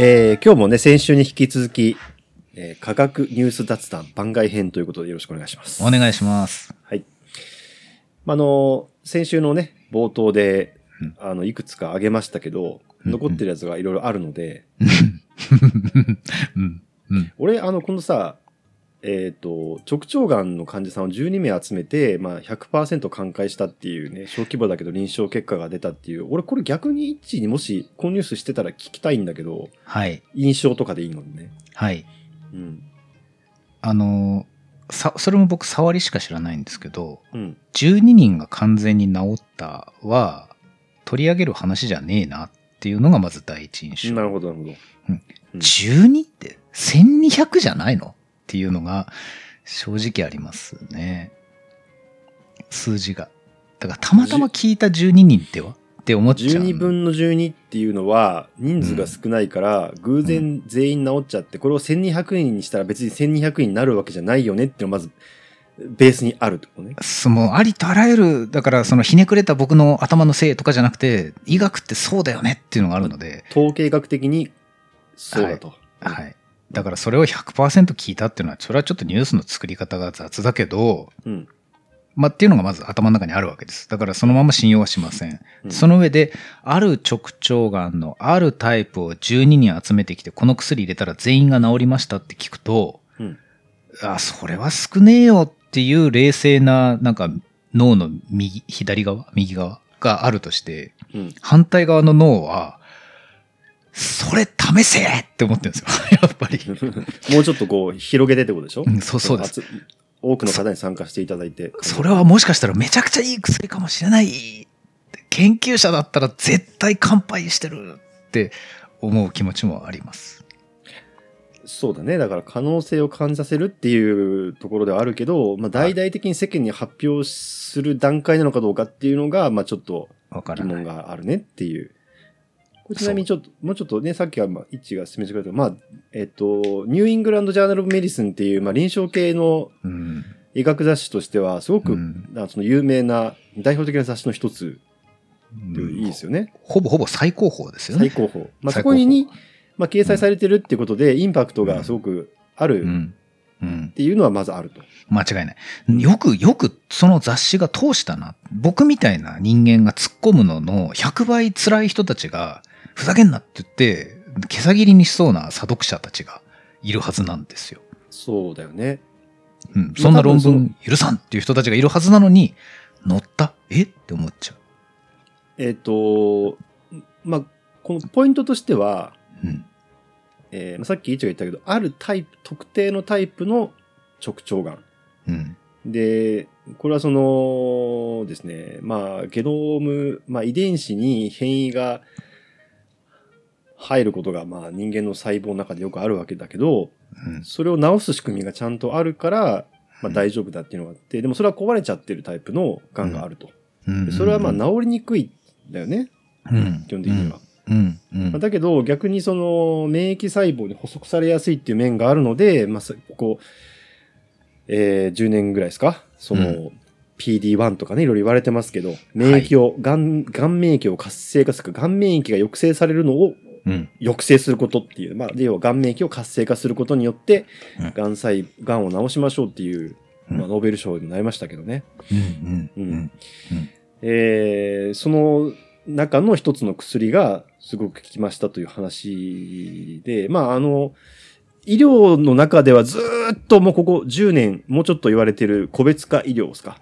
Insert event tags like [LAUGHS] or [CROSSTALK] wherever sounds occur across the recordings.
えー今日もね、先週に引き続き、えー科学ニュース雑談番外編ということでよろしくお願いします。お願いします。はい。まああの、先週のね、冒頭でうん、あの、いくつか挙げましたけど、うん残ってるやつがいろいろあるので、うん。うん。俺、あの、今度さ、えっ、と、直腸がんの患者さんを12名集めて、まあ100%寛解したっていうね、小規模だけど臨床結果が出たっていう、俺これ逆に一致にもし、このニュースしてたら聞きたいんだけど、はい。印象とかでいいのでね。はい。うん。あのーさ、それも僕触りしか知らないんですけど、うん。12人が完全に治ったは、取り上げる話じゃねえなっていうのがまず第一印象。なるほど、なるほど。うん12って1200じゃないの？っていうのが正直ありますね。数字が。だからたまたま聞いた12人っては？って思っちゃう。12分の12っていうのは人数が少ないから偶然全員治っちゃってこれを1200人にしたら別に1200人になるわけじゃないよねっていうのがまずベースにあるってことね。そのありとあらゆる、だからそのひねくれた僕の頭のせいとかじゃなくて、医学ってそうだよねっていうのがあるので、統計学的にそうだと。はい。だからそれを100%聞いたっていうのは、それはちょっとニュースの作り方が雑だけど、うん。まあっていうのがまず頭の中にあるわけです。だからそのまま信用はしません。うんその上で、ある直腸がんのあるタイプを12人集めてきて、この薬入れたら全員が治りましたって聞くと、うんあ、それは少ねえよっていう冷静な、なんか脳の右、左側右側があるとして、うん。反対側の脳は、それ試せって思ってるんですよ。[LAUGHS] やっぱり。[LAUGHS] もうちょっとこう広げてってことでしょ？うんそうそうです。集多くの方に参加していただいて。それはもしかしたらめちゃくちゃいい薬かもしれない。研究者だったら絶対乾杯してるって思う気持ちもあります。そうだね。だから可能性を感じさせるっていうところではあるけど、まあ大々的に世間に発表する段階なのかどうかっていうのが、まあちょっと疑問。があるねっていう。これちなみにちょっと、もうちょっとね、さっきは、まあ、一致が進めてくれた、まあ、えっと、ニューイングランド・ジャーナル・オブ・メディスンっていう、まあ、臨床系のうん。医学雑誌としては、すごく、うんあその有名な、代表的な雑誌の一ついいですよね。ほぼほぼ最高峰ですよね。最高峰。まあ、そこに、まあ、掲載されてるってことで、インパクトがすごくあるっうん。うん。ていうのはまずあると。間違いない。よく、よくその雑誌が通したな。僕みたいな人間が突っ込むのの100倍辛い人たちが、ふざけんなって言って、毛さ切りにしそうな査読者たちがいるはずなんですよ。そうだよね。うん、そんな論文許さんっていう人たちがいるはずなのに、乗った？え？って思っちゃえっと、まあ、このポイントとしては、う。うん。えーまあさっき一が言ったけど、あるタイプ、特定のタイプの直腸がん。うん。で、これはそのですね、まあ、ゲノム、まあ、遺伝子に変異が入ることが、まあ、人間の細胞の中でよくあるわけだけど、うん。それを治す仕組みがちゃんとあるから、まあ、うん大丈夫だっていうのがあって、でもそれは壊れちゃってるタイプのがんがあると。それはまあ、治りにくいんだよね、うん。基本的には。うん。うん。まあだけど、逆にその、免疫細胞に捕捉されやすいっていう面があるので、まあ、さここ、えー10年ぐらいですか？その、う PD1 とかね、いろいろ言われてますけど、免疫を、がん、がん免疫を活性化するか、がん免疫が抑制されるのをうん。抑制することっていう、まあ、要はがん免疫を活性化することによってうん、がん細、がんを治しましょうっていう、まあ、うんノーベル賞になりましたけどね。その中の一つの薬がすごく効きましたという話で、まああの、医療の中ではずーっともうここ10年、もうちょっと言われてる個別化医療ですか。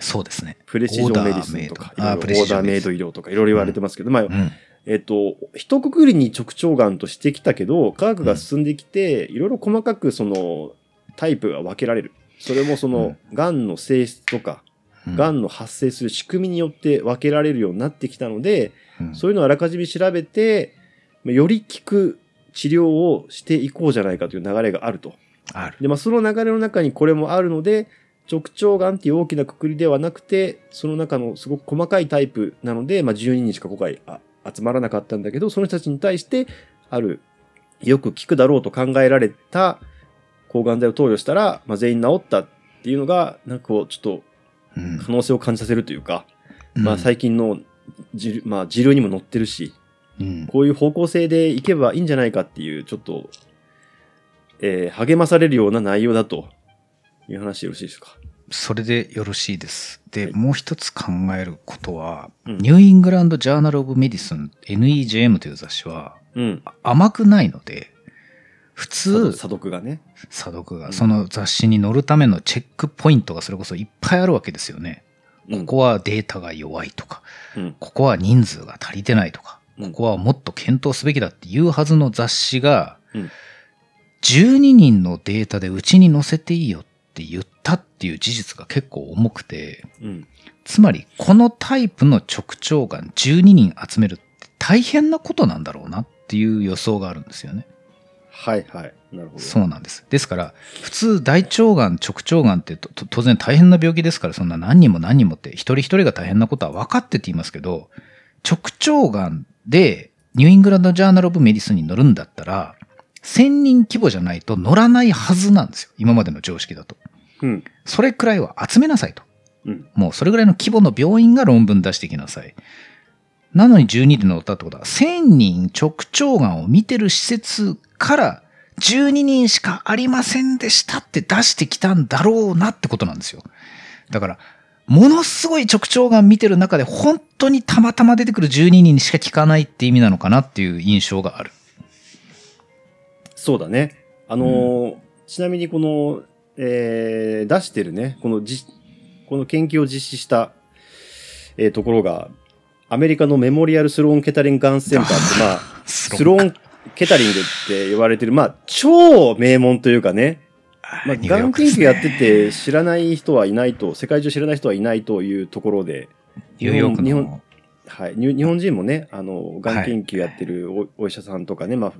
そうですね。プレシジョンメディスンとか、オーダーメイド医療とかいろいろ言われてますけど、まあ、うん。えっと、一括りに直腸がんとしてきたけど、科学が進んできて、いろいろ細かくそのタイプが分けられる。それもその、がんの性質とか、がんの発生する仕組みによって分けられるようになってきたので、うんそういうのをあらかじめ調べて、まあより効く治療をしていこうじゃないかという流れがあると。ある。で、まあ、その流れの中にこれもあるので、直腸がんっていう大きなくくりではなくて、その中のすごく細かいタイプなので、まあ、12人しか今回あ集まらなかったんだけど、その人たちに対して、ある、よく効くだろうと考えられた抗がん剤を投与したら、まあ、全員治ったっていうのが、なんかこう、ちょっとうん可能性を感じさせるというか、まあ最近のまあ時流にも乗ってるし、うん。こういう方向性でいけばいいんじゃないかっていう、ちょっと、えー励まされるような内容だという話でよろしいですか？それでよろしいです。で、はいもう一つ考えることは、うんニューイングランド・ジャーナル・オブ・メディスン NEJM という雑誌はうん。あ甘くないので、普通、査読がね。査読がうんその雑誌に載るためのチェックポイントがそれこそいっぱいあるわけですよね。うんここはデータが弱いとか、うん。ここは人数が足りてないとか、うんここはもっと検討すべきだっていうはずの雑誌が、うん12人のデータでうちに載せていいよって言ったっていう事実が結構重くて、うん。つまりこのタイプの直腸がん12人集めるって大変なことなんだろうなっていう予想があるんですよね。はいはい。なるほど。そうなんです。ですから、普通大腸がん、直腸がんって当然大変な病気ですから、そんな何人も何人もって、一人一人が大変なことは分かってって言いますけど、直腸がんでニューイングランド・ジャーナル・オブ・メディスンに載るんだったら、1000人規模じゃないと乗らないはずなんですよ。今までの常識だと。うん。それくらいは集めなさいと。うん。もうそれぐらいの規模の病院が論文出してきなさい。なのに12で乗ったってことは、1000人直腸がんを見てる施設から12人しかありませんでしたって出してきたんだろうなってことなんですよ。だから、ものすごい直腸がん見てる中で本当にたまたま出てくる12人にしか聞かないって意味なのかなっていう印象がある。そうだね。あのーちなみにこの、えー出してるね、このじ、この研究を実施した、えーところが、アメリカのメモリアルスローン・ケタリング・ガンセンターって、[LAUGHS] まあ、ススローン・ケタリングって言われてる、まあ、超名門というかね、まあ、がん研究やってて知らない人はいないと、世界中知らない人はいないというところで、ニューヨーク日本の、はい、に日本人もね、あの、がん研究やってるお,、お医者さんとかね、まあ、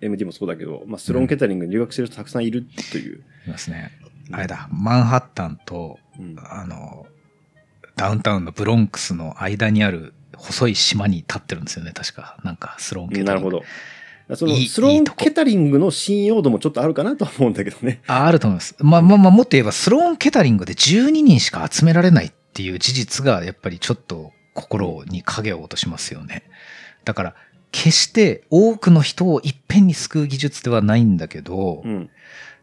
MD もそうだけど、まあ、スローン・ケタリングに留学してる人たくさんいるという。いますね。あれだ、マンハッタンと、うんあの、ダウンタウンのブロンクスの間にある細い島に立ってるんですよね、確か。なんか、スローン系なるほど。そのスローン・ケタリングの信用度もちょっとあるかなとは思うんだけどね。[LAUGHS] あ、あると思います。まあまあまあ、もっと言えば、スローン・ケタリングで12人しか集められないっていう事実が、やっぱりちょっと心に影を落としますよね。だから、決して多くの人をいっぺんに救う技術ではないんだけど、うん。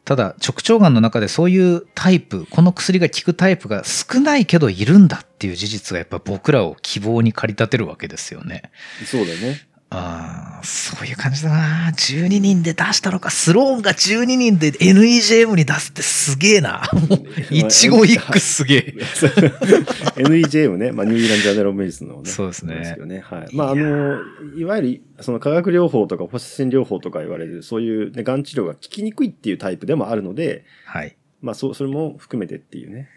ただ直腸がんの中でそういうタイプこの薬が効くタイプが少ないけどいるんだっていう事実がやっぱ僕らを希望に駆り立てるわけですよね。そうだよね。ああ、そういう感じだな。12人で出したのか。スローンが12人で NEJM に出すってすげえな。も [LAUGHS] う一期一句すげえ。[LAUGHS] NEJM ね、まあ、ニュージーランド・ジャーナル・メディスンのね。そうですねですよね。はい。まあ、あの、いわゆる、その化学療法とか放射線療法とか言われる、そういうね、がん治療が効きにくいっていうタイプでもあるので、はい。まあ、そう、それも含めてっていうね。はい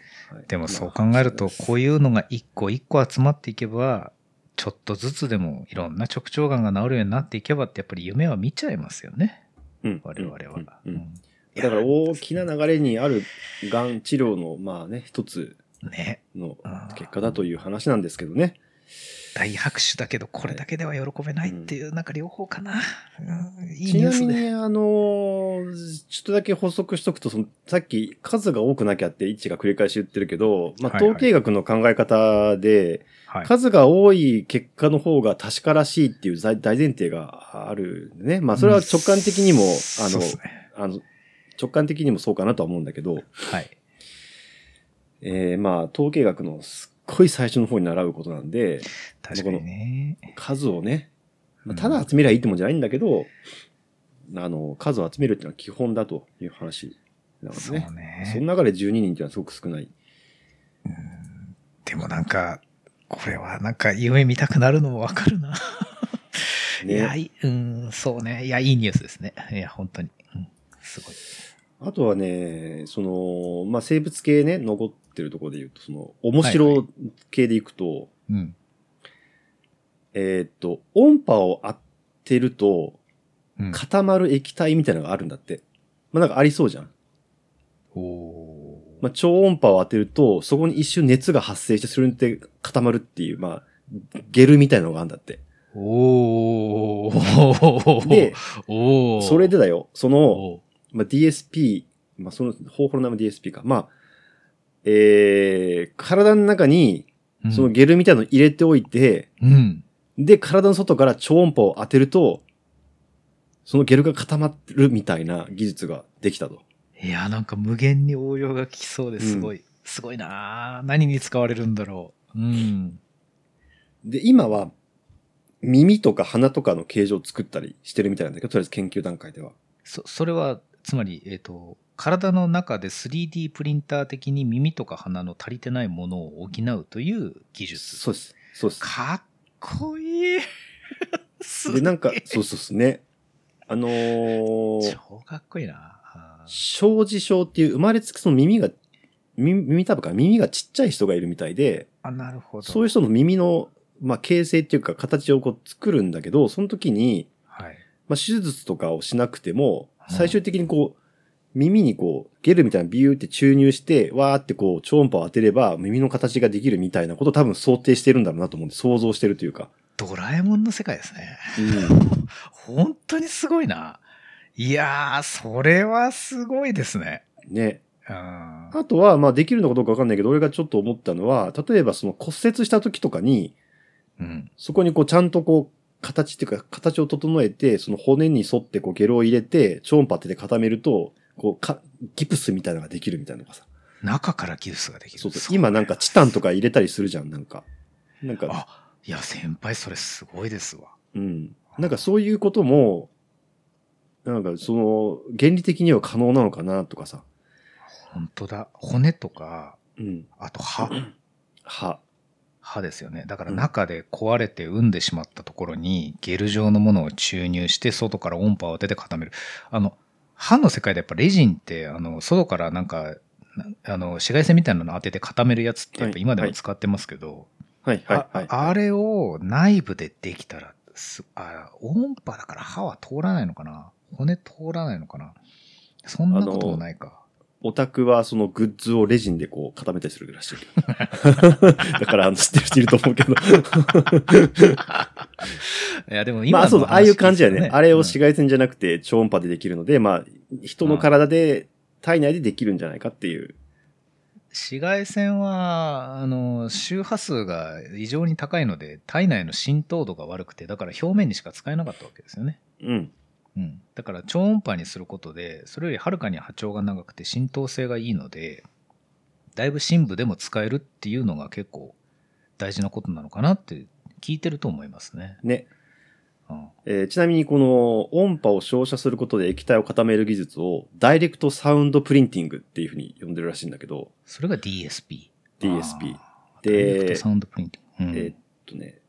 でもそう考えると、こういうのが一個一個集まっていけば、ちょっとずつでもいろんな直腸がんが治るようになっていけばってやっぱり夢は見ちゃいますよね。うん我々は。だから大きな流れにあるがん治療の、まあね、一つね。の結果だという話なんですけどね。大拍手だけど、これだけでは喜べないっていう、なんか両方かな。うんいいちな。みに、あのーちょっとだけ補足しとくと、そのさっき数が多くなきゃって一致が繰り返し言ってるけど、まあ、はいはい統計学の考え方で、はい。数が多い結果の方が確からしいっていう大大前提があるんでね。まあ、それは直感的にも、うんあのね。あの、直感的にもそうかなとは思うんだけど、はい。えー、まあ、統計学のすっごい最初の方に習うことなんで、確かにね。数をね、まあうんただ集めりゃいいってもんじゃないんだけど、あの、数を集めるっていうのは基本だという話なのでそうね。ね。その中で12人っていうのはすごく少ない。でもなんか、これはなんか夢見たくなるのもわかるな。いや、ね。いうん、そうね。いや、いいニュースですね。いや、本当に。うん、すごい。あとはね、その、まあ、生物系ね、残ってるところで言うと、その、面はい白系でいくと、うん。えーっと、音波を当てるとうん、固まる液体みたいなのがあるんだって。まあ、なんかありそうじゃん。おーまあ、超音波を当てると、そこに一瞬熱が発生して、それで固まるっていう、まあ、ゲルみたいなのがあるんだって。おーで、おーそれでだよ、その、おまあ、DSP、まあ、その方法の名前 DSP か。まあ、えー、体の中に、ーそのゲルみたいなの入れておいて、うん。で、体の外から超音波を当てると、そのゲルが固まるみたいな技術ができたと。いや、なんか無限に応用が効きそうですごい。すごいなぁ何に使われるんだろう。うん。で、今は、耳とか鼻とかの形状を作ったりしてるみたいなんだけど、とりあえず研究段階では。そ、それは、つまり、えっ、と、体の中で 3D プリンター的に耳とか鼻の足りてないものを補うという技術。そうです。そうです。かっこいい。すで、なんか [LAUGHS] そうそうそうね。あのー、超かっこいいな。小児症っていう生まれつきその耳が、耳、耳たぶか耳がちっちゃい人がいるみたいで、あ、なるほど。そういう人の耳の、まあ、形成っていうか形をこう作るんだけど、その時に、はい。まあ、手術とかをしなくても、うん最終的にこう、耳にこう、ゲルみたいなビューって注入して、わーってこう、超音波を当てれば耳の形ができるみたいなことを多分想定してるんだろうなと思うんで、想像してるというか。ドラえもんの世界ですね。う [LAUGHS] 本当にすごいな。いやー、それはすごいですね。ん。ね。うん。あとは、まあ、できるのかどうかわかんないけど、俺がちょっと思ったのは、例えばその骨折した時とかに、うん。そこにこう、ちゃんとこう、形っていうか、形を整えて、その骨に沿ってこう、ゲロを入れて、超音波当てて固めると、こう、か、ギプスみたいなのができるみたいなのがさ。中からギブスができる。そうそう。今なんかチタンとか入れたりするじゃん、なんか。なんか、あ、いや、先輩それすごいですわ。うん。なんかそういうことも、なんかその、原理的には可能なのかなとかさ。本当だ。骨とか、うん。あと歯。[CLEARS THROAT] 歯。歯ですよね。だから中で壊れて産んでしまったところにゲル状のものを注入して外から音波を当てて固める。あの、歯の世界でやっぱレジンって、あの、外からなんか、なあの、紫外線みたいなの当てて固めるやつってやっぱ今でも使ってますけど、はい、はい、はい。ああれを内部でできたらすあ音波だから歯は通らないのかな骨通らないのかな？そんなこともないか。オタクはそのグッズをレジンでこう固めたりするらしい。[LAUGHS] だからあの知ってる人いると思うけど。[LAUGHS] いや、でもま今のあそう、ああいう感じやね。あれをうん紫外線じゃなくて超音波でできるので、まあ、人の体で、体内でできるんじゃないかっていう。紫外線は、あの、周波数が異常に高いので、体内の浸透度が悪くて、だから表面にしか使えなかったわけですよね。うん。うん。だから超音波にすることで、それよりはるかに波長が長くて浸透性がいいので、だいぶ深部でも使えるっていうのが結構大事なことなのかなって聞いてると思いますね。ね。うん、えーちなみにこの音波を照射することで液体を固める技術をダイレクトサウンドプリンティングっていうふうに呼んでるらしいんだけど、それが DSP。DSP でダイレクトサウンドプリンティング。うんえーっとね、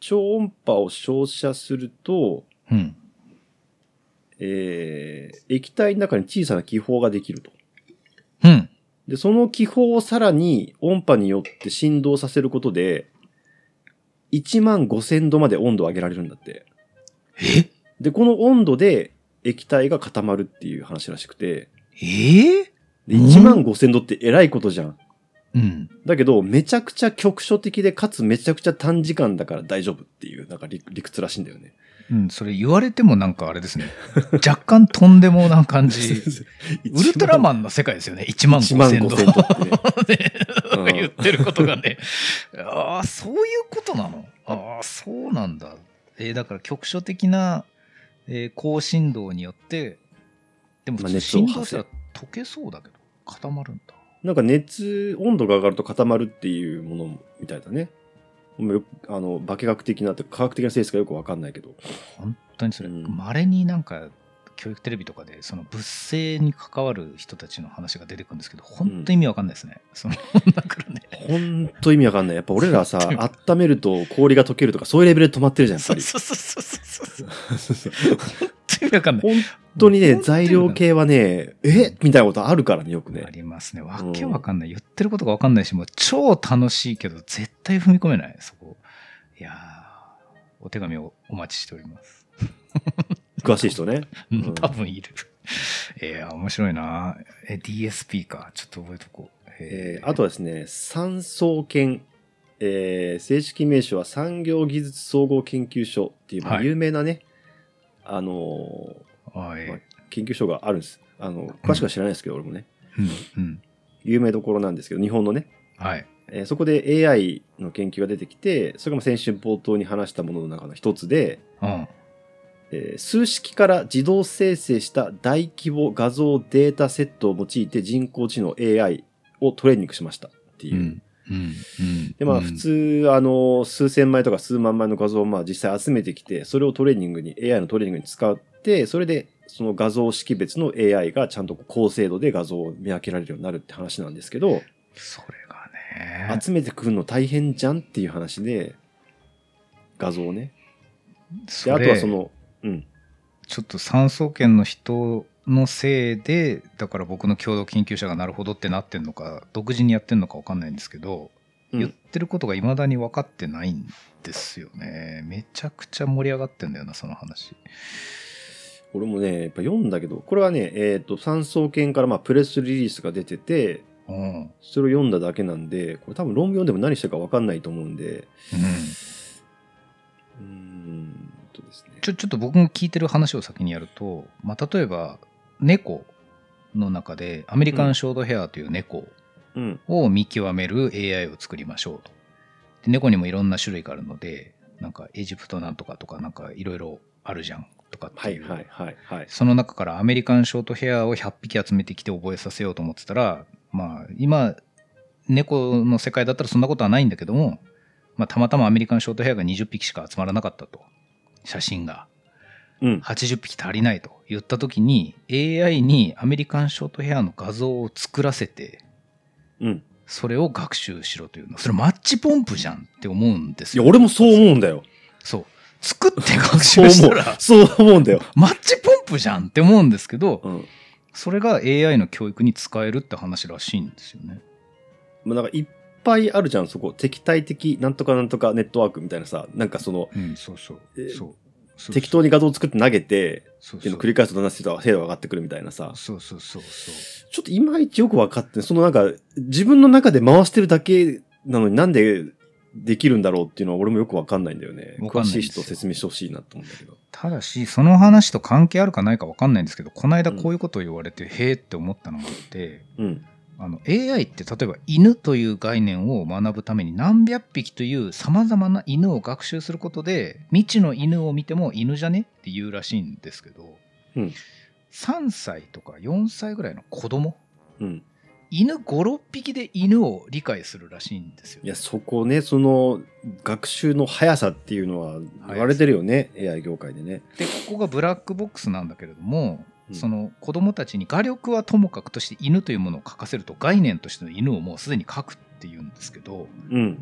超音波を照射すると、うん。えー液体の中に小さな気泡ができると。うん。で、その気泡をさらに音波によって振動させることで、1万5000度まで温度を上げられるんだって。え？で、この温度で液体が固まるっていう話らしくて、え？えで1万5000度ってえらいことじゃん。うん。だけど、めちゃくちゃ局所的で、かつめちゃくちゃ短時間だから大丈夫っていう、なんか理理屈らしいんだよね。うん、それ言われてもなんかあれですね。[LAUGHS] 若干とんでもな感じ。[LAUGHS] ウルトラマンの世界ですよね。1万1万5000 5000度ってね。ねなんか言ってることがね。[LAUGHS] ああ、そういうことなの？ああ、そうなんだ。えーだから局所的な、えー高振動によって、でも振動したら溶けそうだけど、固まるんだ。なんか熱、温度が上がると固まるっていうものみたいだね。あの、化学的なって科学的な性質がよくわかんないけど。本当にそれ、うん稀になんか教育テレビとかでその物性に関わる人たちの話が出てくるんですけど本当意味わかんないですね、[LAUGHS] そのだからねほんと意味わかんない。やっぱ俺らさ、[LAUGHS] 温めると氷が溶けるとか、そういうレベルで止まってるじゃん、やっぱり。そうそうそうそうそうそう本当 [LAUGHS] 意味わかんない。本当にね、材料系はね、え？みたいなことあるからね、よくね。あ。りますね。わけわかんない。言ってることがわかんないしもう超楽しいけど絶対踏み込めない。そこ。いやーお手紙をお待ちしております。詳しい人ね。う [LAUGHS] うん。ん多分いる。いや面白いな。え DSP か。ちょっと覚えとこう。えー。あとはですね、産総研、えー正式名称は産業技術総合研究所っていう、有名なね、あのはい、まあー研究所があるんです。あの、詳しくは知らないですけど、俺もね。うんうん有名どころなんですけど、日本のね。はい。えーそこで AI の研究が出てきて、それがまあ先週冒頭に話したものの中の一つで、うん。えー数式から自動生成した大規模画像データセットを用いて人工知能 AI をトレーニングしましたっていう。うん。で、まあうん普通、あの、数千枚とか数万枚の画像をまあ実際集めてきて、それをトレーニングに、AI のトレーニングに使って、それでその画像識別の AI がちゃんと高精度で画像を見分けられるようになるって話なんですけど、それがね。集めてくるの大変じゃんっていう話で、画像をね。で、それあとはその、うん。ちょっと産総研の人のせいでだから僕の共同研究者がなるほどってなってんのか独自にやってんのか分かんないんですけど、うん。言ってることがいまだに分かってないんですよね。めちゃくちゃ盛り上がってんだよなその話。俺もね、やっぱ読んだけど、これはね、えっ、と、産総研からまあプレスリリースが出てて、うん、うん、それを読んだだけなんで、これ多分論文読んでも何してるか分かんないと思うんで、うーんとですね。ちょちょっと僕も聞いてる話を先にやると、まあ、例えば猫の中でアメリカンショートヘアという猫うん。を見極める AI を作りましょうと。で猫にもいろんな種類があるので、なんかエジプトなんとかとかなんかいろいろあるじゃんとかっていう。はいはいはいはい。その中からアメリカンショートヘアを100匹集めてきて覚えさせようと思ってたら、まあ今、猫の世界だったらそんなことはないんだけども、まあたまたまアメリカンショートヘアが20匹しか集まらなかったと。写真が。うん。80匹足りないと言った時に AI にアメリカンショートヘアの画像を作らせてうん。それを学習しろというのそれマッチポンプじゃんって思うんですよいや、俺もそう思うんだよ。そう作って学習したら。そう思うんだよ。マッチポンプじゃんって思うんですけどうん。それが AI の教育に使えるって話らしいんですよねまあ、なんかいっぱいあるじゃん、そこ。敵対的なんとかなんとかネットワークみたいなさ、なんかその、うんそうそうそう適当に画像を作って投げて、そうっていうのを繰り返すとだんだん精度が上がってくるみたいなさ。そうそうそうそうちょっといまいちよく分かってそのなんか、自分の中で回してるだけなのになんでできるんだろうっていうのは俺もよく分かんないんだよね。詳しい人説明してほしいなと思うんだけど。ただしその話と関係あるかないか分かんないんですけどこの間こういうことを言われて、へえって思ったのがあってうん。あの AI って例えば犬という概念を学ぶために何百匹というさまざまな犬を学習することで未知の犬を見ても犬じゃねって言うらしいんですけど、うん3歳とか4歳ぐらいの子供うん。犬56匹で犬を理解するらしいんですよい。や、そこね、その、学習の速さっていうのは言われてるよね。AI 業界でね。でここがブラックボックスなんだけれども、うんその子供たちに画力はともかくとして犬というものを描かせると概念としての犬をもうすでに描くっていうんですけどうん。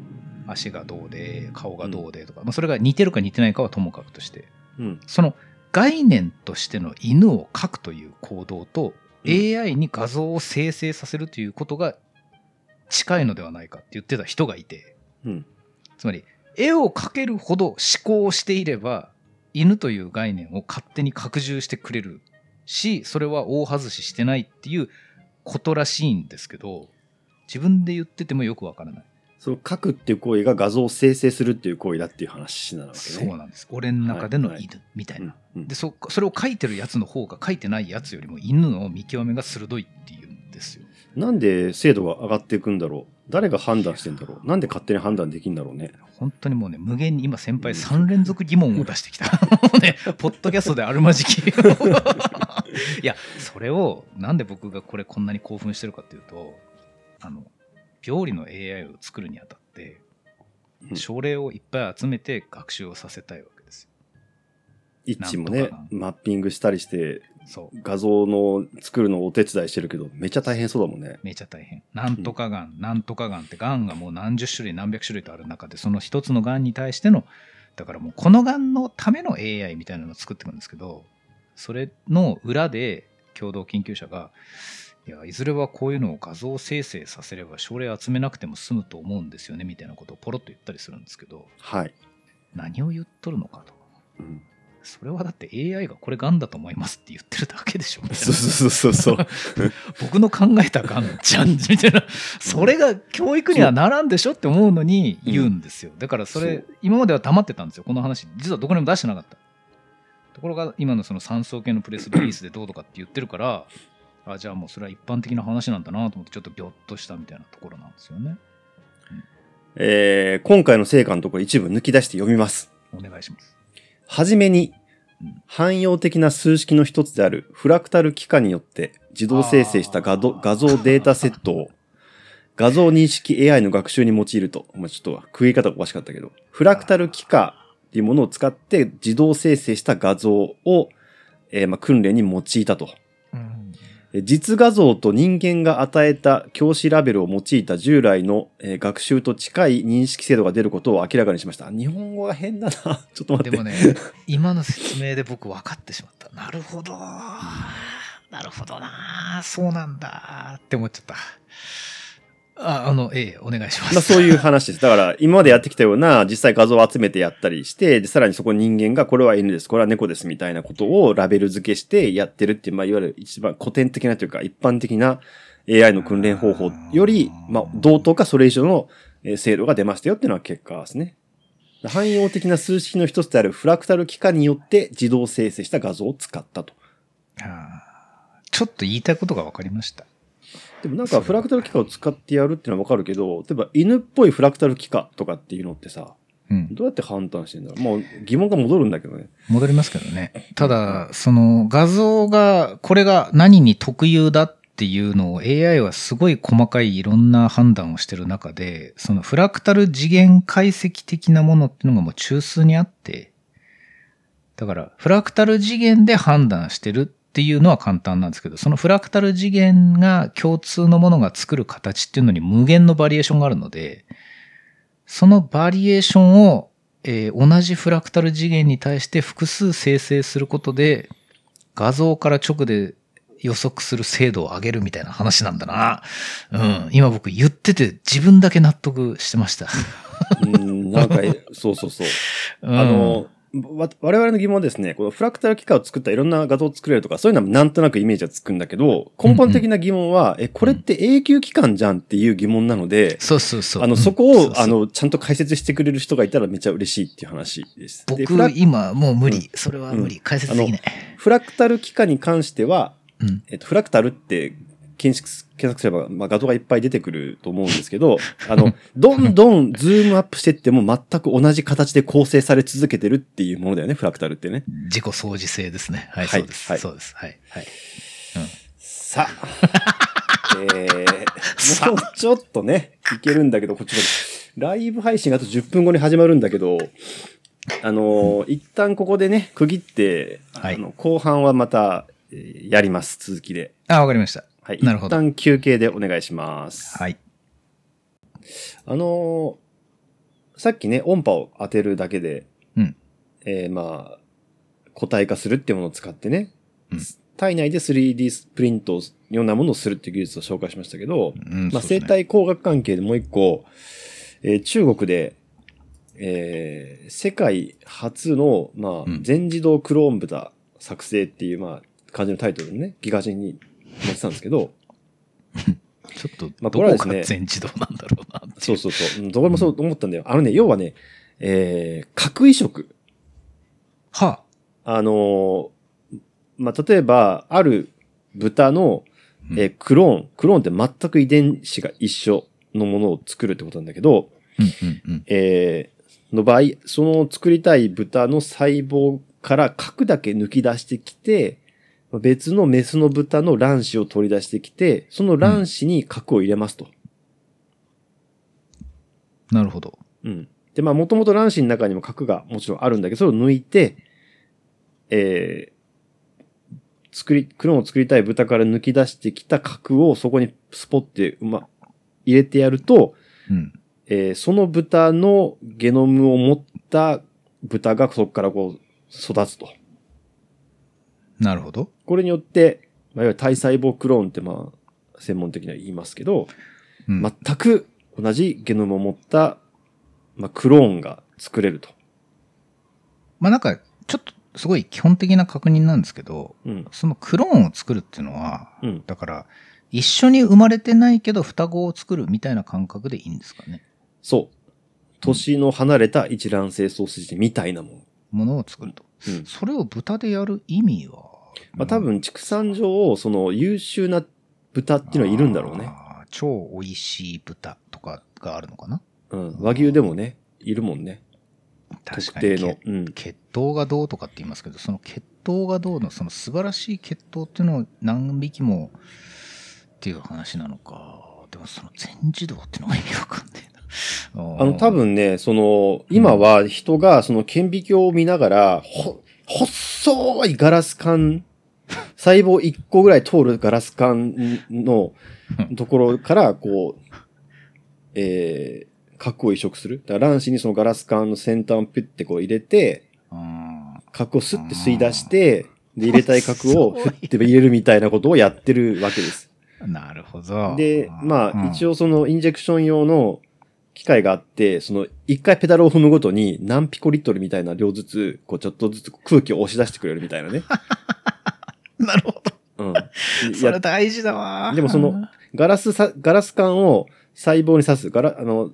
足がどうで顔がどうでとか、まあ、それが似てるか似てないかはともかくとしてうん。その概念としての犬を描くという行動と、うん AI に画像を生成させるということが近いのではないかって言ってた人がいてうん。つまり絵を描けるほど思考をしていれば犬という概念を勝手に拡充してくれるしそれは大外ししてないっていうことらしいんですけど自分で言っててもよくわからない。その書くっていう行為が画像を生成するっていう行為だっていう話なわけね。そうなんです俺の中でのはい犬みたいな。うん。うんでそそれを書いてるやつの方が書いてないやつよりも犬の見極めが鋭いっていうんですよ。なんで精度が上がっていくんだろう？誰が判断してんだろう？なんで勝手に判断できんだろうね？本当にもうね無限に今先輩3連続疑問を出してきた。ね、ポッドキャストであるまじき。[LAUGHS] いやそれをなんで僕がこれこんなに興奮してるかっていうとあの病理の AI を作るにあたってうん症例をいっぱい集めて学習をさせたいわけですよ。一致もねマッピングしたりしてそう画像の作るのをお手伝いしてるけど、めっちゃ大変そうだもんね。めちゃ大変。なんとかがん、なんとかがんってがんがもう何十種類何百種類とある中でその一つのがんに対してのだからもうこのがんのための AI みたいなのを作っていくんですけどそれの裏で共同研究者がいやいずれはこういうのを画像生成させれば症例集めなくても済むと思うんですよねみたいなことをポロッと言ったりするんですけどはい。何を言っとるのかと。うん、それはだって AI がこれがんだと思いますって言ってるだけでしょ。みたいなそうそうそうそう。[LAUGHS] 僕の考えたがんじゃんみたいな。それが教育にはならんでしょって思うのに言うんですよ。だからそれ今までは黙ってたんですよこの話実はどこにも出してなかった。ところが今のその三層系のプレスリリースでどうとかって言ってるからあじゃあもうそれは一般的な話なんだなと思ってちょっとギョッとしたみたいなところなんですよね。えー今回の成果のところ一部抜き出して読みます。お願いします。はじめにうん、汎用的な数式の一つであるフラクタル機化によって自動生成した画像画像データセットを [LAUGHS] 画像認識 AI の学習に用いると、まあ、ちょっと食い方がおかしかったけど、フラクタル機化っていうものを使って自動生成した画像を、えーまあ訓練に用いたと。実画像と人間が与えた教師ラベルを用いた従来の、学習と近い認識制度が出ることを明らかにしました。日本語が変だな。ちょっと待って。でもね、今の説明で僕分かってしまった。なるほど。なるほどな。そうなんだ。って思っちゃった。あ、あの、ええ、お願いします。まあそういう話です。だから今までやってきたような実際画像を集めてやったりして、でさらにそこに人間がこれは犬です、これは猫ですみたいなことをラベル付けしてやってるっていう、まあいわゆる一番古典的なというか一般的な AI の訓練方法より、まあ同等かそれ以上のえー精度が出ましたよっていうのは結果ですね。汎用的な数式の一つであるフラクタル機化によって自動生成した画像を使ったと。あーちょっと言いたいことが分かりました。でもなんかフラクタル機化を使ってやるっていうのはわかるけど、例えば犬っぽいフラクタル機化とかっていうのってさ、うん。どうやって判断してんだろう？もう疑問が戻るんだけどね。戻りますけどね。ただ、その画像が、これが何に特有だっていうのを AI はすごい細かいいろんな判断をしてる中で、そのフラクタル次元解析的なものっていうのがもう中枢にあって、だからフラクタル次元で判断してるっていうのは簡単なんですけど、そのフラクタル次元が共通のものが作る形っていうのに無限のバリエーションがあるので、そのバリエーションを、えー同じフラクタル次元に対して複数生成することで、画像から直で予測する精度を上げるみたいな話なんだな。うん。今僕言ってて自分だけ納得してました。うん、なんか、えそうそうそう。[LAUGHS] うんあの、わ我々の疑問はですね、このフラクタル機械を作ったいろんな画像を作れるとか、そういうのはなんとなくイメージはつくんだけど、根本的な疑問は、え、これって永久機関じゃんっていう疑問なので、そうそうそう。あの、うんそこを、そうそうあの、ちゃんと解説してくれる人がいたらめっちゃ嬉しいっていう話です。で僕今もう無理。それは無理。解説できない。フラクタル機械に関しては、うん。えっと、フラクタルって検索検索すれば、まあ、画像がいっぱい出てくると思うんですけど、[LAUGHS] あの、どんどんズームアップしてっても全く同じ形で構成され続けてるっていうものだよね、フラクタルってね。自己相似性ですね。はい、はいそうです。はいそうです。はい。はい。さあ、[LAUGHS] えー、もうちょっとね、いけるんだけど、こっちライブ配信があと10分後に始まるんだけど、あのー一旦ここでね、区切って、はいあの後半はまた、えーやります、続きで。あ、わかりました。はい。なるほど一旦休憩でお願いします。はい。あのーさっきね、音波を当てるだけで、うんえーまあ、個体化するっていうものを使ってね、うん体内で 3D プリントを、ようなものをするっていう技術を紹介しましたけど、うんまあ、生態工学関係でもう一個、えー中国で、えー世界初の、まあうん、全自動クローン豚作成っていう、まあ、感じのタイトルのね、ギガ人に載ってたんですけど、[LAUGHS] ちょっと、まあどここれはですねが全自動なんだろうなっていそうそうそう。うんどこもそう思ったんだよ。あのね、要はね、えー、核移植。はあのーまあ、例えば、ある豚の、うんえークローン、クローンって全く遺伝子が一緒のものを作るってことなんだけど。えーの場合、その作りたい豚の細胞から核だけ抜き出してきて、別のメスの豚の卵子を取り出してきて、その卵子に核を入れますと。なるほど。うん。で、まあ、もともと卵子の中にも核がもちろんあるんだけど、それを抜いて、えー、作り、クローンを作りたい豚から抜き出してきた核をそこにスポって、うま、入れてやると、うん。えーその豚のゲノムを持った豚がそこからこう育つと。なるほど。これによって、まあ、いわゆる体細胞クローンってまあ、専門的には言いますけど、うん。全く同じゲノムを持った、まあ、クローンが作れると。まあなんか、ちょっとすごい基本的な確認なんですけど、うん。そのクローンを作るっていうのは、うん。だから、一緒に生まれてないけど双子を作るみたいな感覚でいいんですかね。そう。年の離れた一卵性ソーセージみたいなもの。ものを作ると。うん。それを豚でやる意味はまあ多分畜産上、その優秀な豚っていうのはいるんだろうね。超美味しい豚とかがあるのかな？うん、和牛でもね、いるもんね。確か特定の。うん。血統がどうとかって言いますけどその血統がどうのその素晴らしい血統っていうのを何匹もっていう話なのかでもその全自動っていうのが意味わかんねえなあの、多分ね、その、今は人がその顕微鏡を見ながら、ほ、細いガラス管、細胞1個ぐらい通るガラス管のところから、こう、えー、核を移植する。だから卵子にそのガラス管の先端をピュッてこう入れて、うん。核をスッて吸い出して、で、入れたい核をすごいふって入れるみたいなことをやってるわけです。なるほど。で、まあ、一応応そのインジェクション用の機械があって、その一回ペダルを踏むごとに何ピコリットルみたいな量ずつ、こうちょっとずつ空気を押し出してくれるみたいなね。なるほど。うん。[LAUGHS] それや大事だわ。でもそのガラスさ、ガラス管を細胞に刺す。ガラ、あの、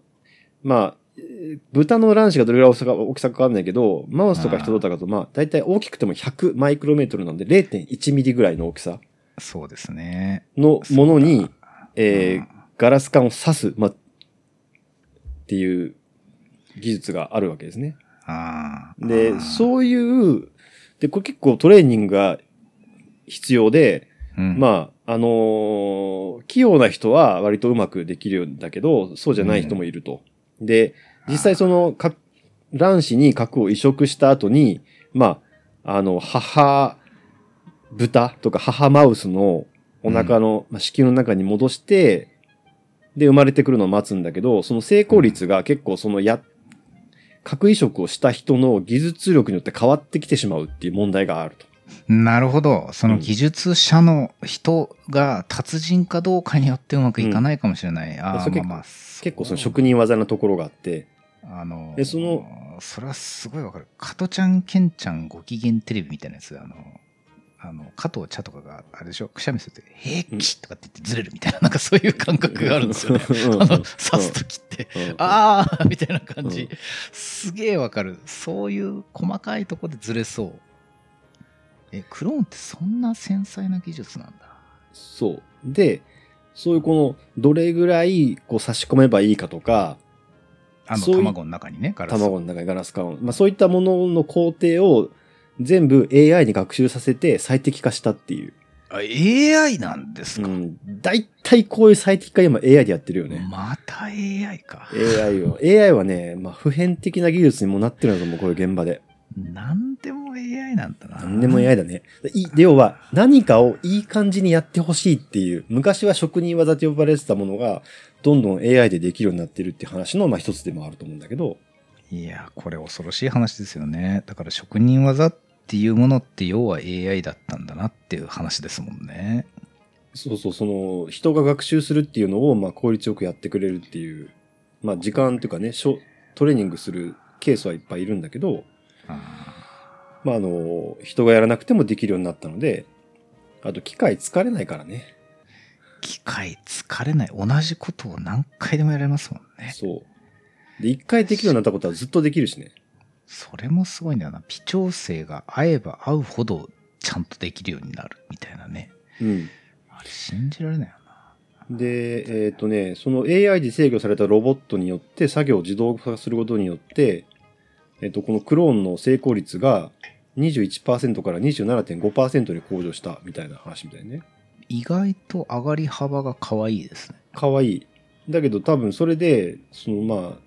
まあ、えー豚の卵子がどれぐらい大きさか大きさかわかんないけど、マウスとか人とかだと、まあ、だいたい大きくても100マイクロメートルなんで0.1ミリぐらいの大きさそうですね。のものにえーうん。ガラス管を刺す、まあ、っていう技術があるわけですね。ああで、うそういう、で、これ結構トレーニングが必要で、ん、まあ、あのー器用な人は割とうまくできるんだけど、そうじゃない人もいると。で、実際その、か卵子に核を移植した後に、まあ、あの、母豚とか母マウスのお腹の、まあ、子宮の中に戻して、で、生まれてくるのを待つんだけど、その成功率が結構そのや、核移植をした人の技術力によって変わってきてしまうっていう問題があると。なるほど。その技術者の人が達人かどうかによってうまくいかないかもしれない、あそれ結構あまあまあ結構その職人技のところがあって、あのでそのそれはすごいわかる。加トちゃんケンちゃんご機嫌テレビみたいなやつ。あのあの加藤茶とかがあれでしょ。くしゃみすると「へえき」とかって言ってずれるみたいな。なんかそういう感覚があるんですよね。刺す時って。うん。ああみたいな感じ、うん。すげえわかる。そういう細かいとこでずれそうえクローンってそんな繊細な技術なんだそう。で、そういうこの、どれぐらいこう差し込めばいいかとか、あの卵の中にねガラス卵の中にガラス管を、まあそういったものの工程を全部 AI に学習させて最適化したっていう。あ AI なんですか、うん。大体こういう最適化今 AI でやってるよね。また AI か AI を。AI はね、まあ普遍的な技術にもなってるんだと思う、こういう現場で。なんでも AI なんだな。何でも AI だね。要は、何かをいい感じにやってほしいっていう、昔は職人技と呼ばれてたものが、どんどん AI でできるようになってるって話の、まあ一つでもあると思うんだけど、いやこれ恐ろしい話ですよね。だから職人技っていうものって要は AI だったんだなっていう話ですもんね。そうそう、その、人が学習するっていうのを、まあ効率よくやってくれるっていう、まあ時間っていうかね、しょトレーニングするケースはいっぱいいるんだけど、あまああの、人がやらなくてもできるようになったので、あと機械疲れないからね。ー機械疲れない同じことを何回でもやれますもんねそう。で、一回できるようになったことはずっとできるしね。それもすごいんだよな微調整が合えば合うほどちゃんとできるようになるみたいなねうん。あれ信じられないよなで、えっ、とね、その AI で制御されたロボットによって作業を自動化することによって、えっ、と、このクローンの成功率が21%から27.5%に向上したみたいな話みたいね。意外と上がり幅が可愛いですね。かわい。い。だけど多分それで、そのまあ、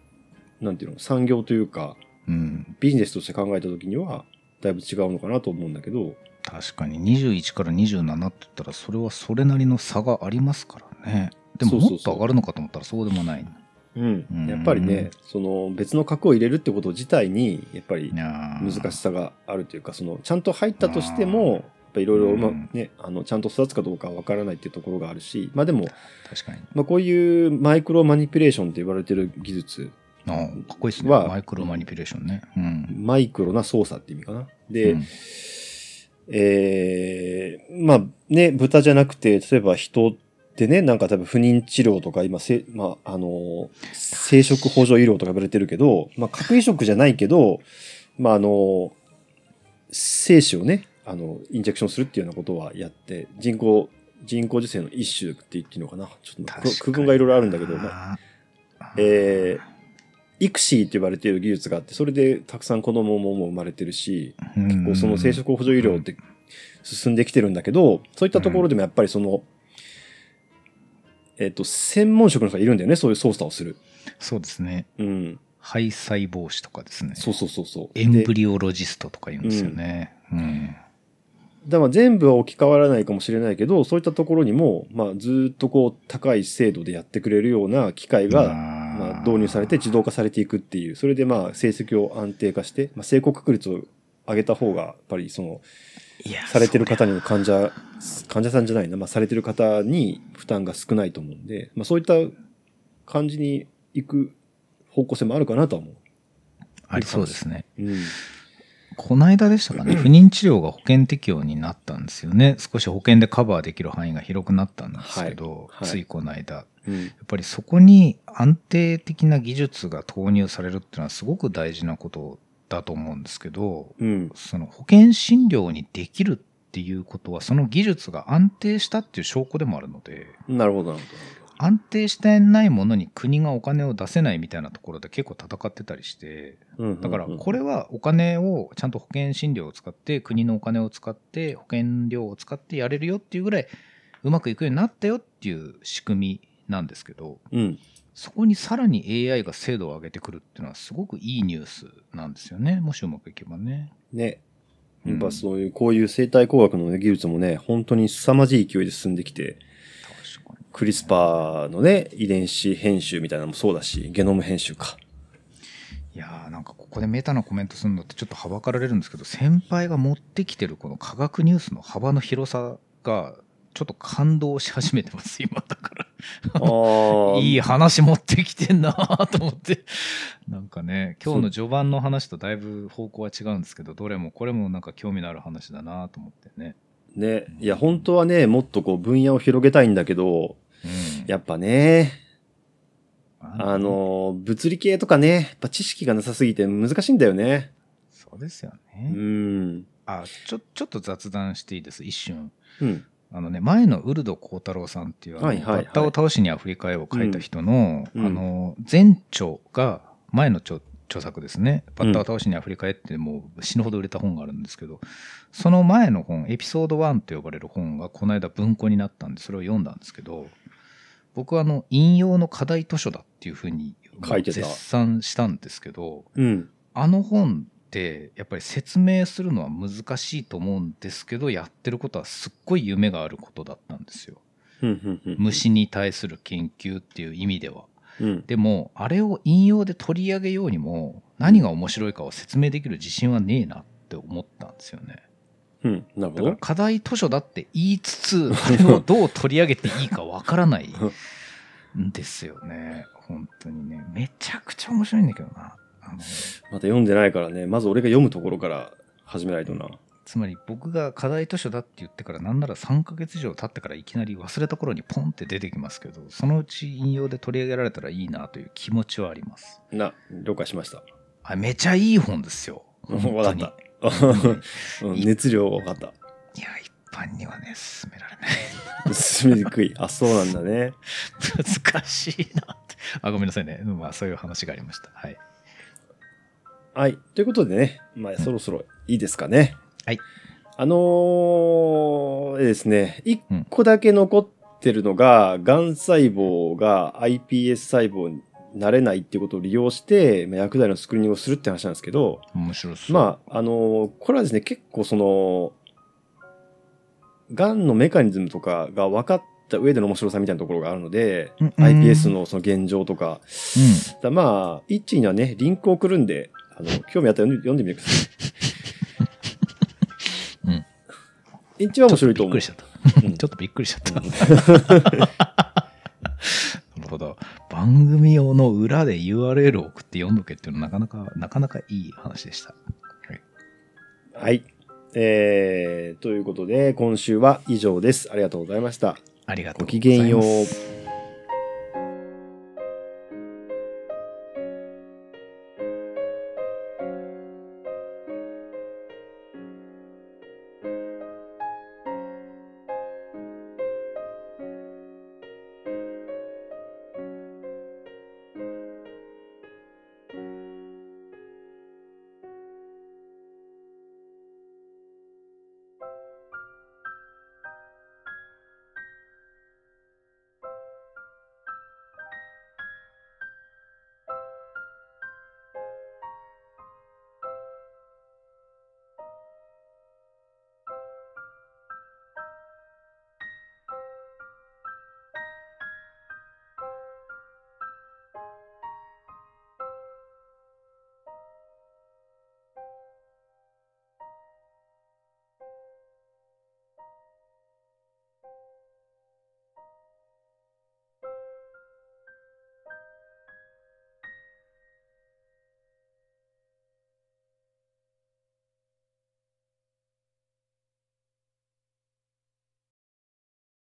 なんていうの、産業というか、うん。ビジネスとして考えた時には、だいぶ違うのかなと思うんだけど、確かに。21から27って言ったらそれはそれなりの差がありますからね。でもそうそうそう。もっと上がるのかと思ったらそうでもない。うんうん。やっぱりね、その別の核を入れるってこと自体に、やっぱり難しさがあるというかそのちゃんと入ったとしてもやっぱいろいろねあのちゃんと育つかどうかわからないっていうところがあるしまあでも、確かに。まあ、こういうマイクロマニピュレーションって言われてる技術あーかっこいいですね。はマイクロマニピュレーションね。うん。マイクロな操作って意味かな。で、うん。えーまあね豚じゃなくて例えば人ってねなんか多分不妊治療とか今せ、まあ、あの生殖補助医療とか言われてるけど、まあ、核移植じゃないけど、まあ、あの精子をねあのインジェクションするっていうようなことはやって人工人工授精の一種って言っていいのかな。ちょっと区分がいろいろあるんだけど、まああ。ーえー育児って呼ばれている技術があって、それでたくさん子供ももう生まれてるし、結構その生殖補助医療って進んできてるんだけど、そういったところでもやっぱりその、えっ、と、専門職の人がいるんだよね、そういう操作をする。そうですね。うん。肺細胞腫とかですね。そうそうそうそう。エンブリリオロジストとか言うんですよね。うん。だから全部は置き換わらないかもしれないけど、そういったところにも、まあ、ずっとこう、高い精度でやってくれるような機械が、まあ、導入されて自動化されていくっていう、それでまあ、成績を安定化して、まあ、成功確率を上げた方が、やっぱりその、されてる方にも患者、患者さんじゃないな、まあ、されてる方に負担が少ないと思うんで、まあ、そういった感じに行く方向性もあるかなとは思う。ありそうですね。うん。この間でしたかね、[CLEARS THROAT] 不妊治療が保険適用になったんですよね。少し保険でカバーできる範囲が広くなったんですけど、はいはいついこの間。うん。やっぱりそこに安定的な技術が投入されるっていうのはすごく大事なことだと思うんですけど、うん。その保険診療にできるっていうことは、その技術が安定したっていう証拠でもあるので、なるほど、なるほ安定してないものに国がお金を出せないみたいなところで結構戦ってたりして、ど。うんだからこれはお金をちゃんと保険診療を使って国のお金を使って保険料を使ってやれるよっていうぐらいうまくいくようになったよっていう仕組みなんですけどうん。そこにさらに AI が精度を上げてくるっていうのはすごくいいニュースなんですよねもしうまくいけばね。ね。うんやっぱそういう、こういう生態工学の、ね、技術もね、本当に凄まじい勢いで進んできて、確かにクリスパーのね、遺伝子編集みたいなのもそうだし、ゲノム編集か。いやーなんかここでメタなコメントするのってちょっとはばかられるんですけど先輩が持ってきてるこの科学ニュースの幅の広さがちょっと感動し始めてます今だから。いい話持ってきてんなと思って。なんかね、今日の序盤の話とだいぶ方向は違うんですけど、どれもこれもなんか興味のある話だなと思ってね。ね。いや、本当はね、もっとこう分野を広げたいんだけど、うん。やっぱね、ああ、の、物理系とかね、やっぱ知識がなさすぎて難しいんだよね。そうですようね。ん。あ、ちょ、ちょっと雑談していいです、一瞬。うん。あのね、前のウルド幸太郎さんっていう、あのはいはいはいバッタを倒しにアフリカへを書いた人の、うんあの、前著が、前の著著作ですね。バッタを倒しにアフリカへってもう死ぬほど売れた本があるんですけど、その前の本、エピソード1と呼ばれる本がこの間文庫になったんで、それを読んだんですけど、僕はあの、引用の課題図書だっていうふうに書いてた絶賛したんですけど、うん。あの本ってやっぱり説明するのは難しいと思うんですけどやってることはすっごい夢があることだったんですよ。虫に対する研究っていう意味では。うん。でもあれを引用で取り上げようにも何が面白いかを説明できる自信はねえなって思ったんですよね。うん。なるほど。だから課題図書だって言いつつあれをどう取り上げていいかわからないんですよね。本当にね。めちゃくちゃ面白いんだけどな。まだ読んでないからね、まず俺が読むところから始めないとな。つまり僕が課題図書だって言ってからなんなら3ヶ月以上経ってからいきなり忘れた頃にポンって出てきますけどそのうち引用で取り上げられたらいいなという気持ちはありますな、了解しました。あめちゃいい本ですよわ本当にかった。[LAUGHS] うん熱量が分かった。いや一般にはね進められない進めにくい。あ、そうなんだね。[LAUGHS] 難しいなってあごめんなさいねまあそういう話がありましたはいはい。ということでね、まあ、そろそろいいですかね。はい。あのー、ですね、一個だけ残ってるのが、がん細胞が iPS 細胞になれないっていうことを利用して、まあ薬剤のスクリーニングをするって話なんですけど、面白そうまあ、あのーこれはですね、結構その、がんのメカニズムとかが分かった上での面白さみたいなところがあるので、うん iPS のその現状とか、うだまあ、イッチーにはね、リンクを送るんで、あの、興味あったら読んでみてください。うん。イッチーはん面白いと思う。ちょっとびっくりしちゃったうんちょっとびっくりしちゃった。[LAUGHS] なるほど。番組用の裏で URL を送って読んどけっていうのはなかなか、なかなかいい話でした。はい。えー、ということで、今週は以上です。ありがとうございました。ありがとうごきございます。げんよう。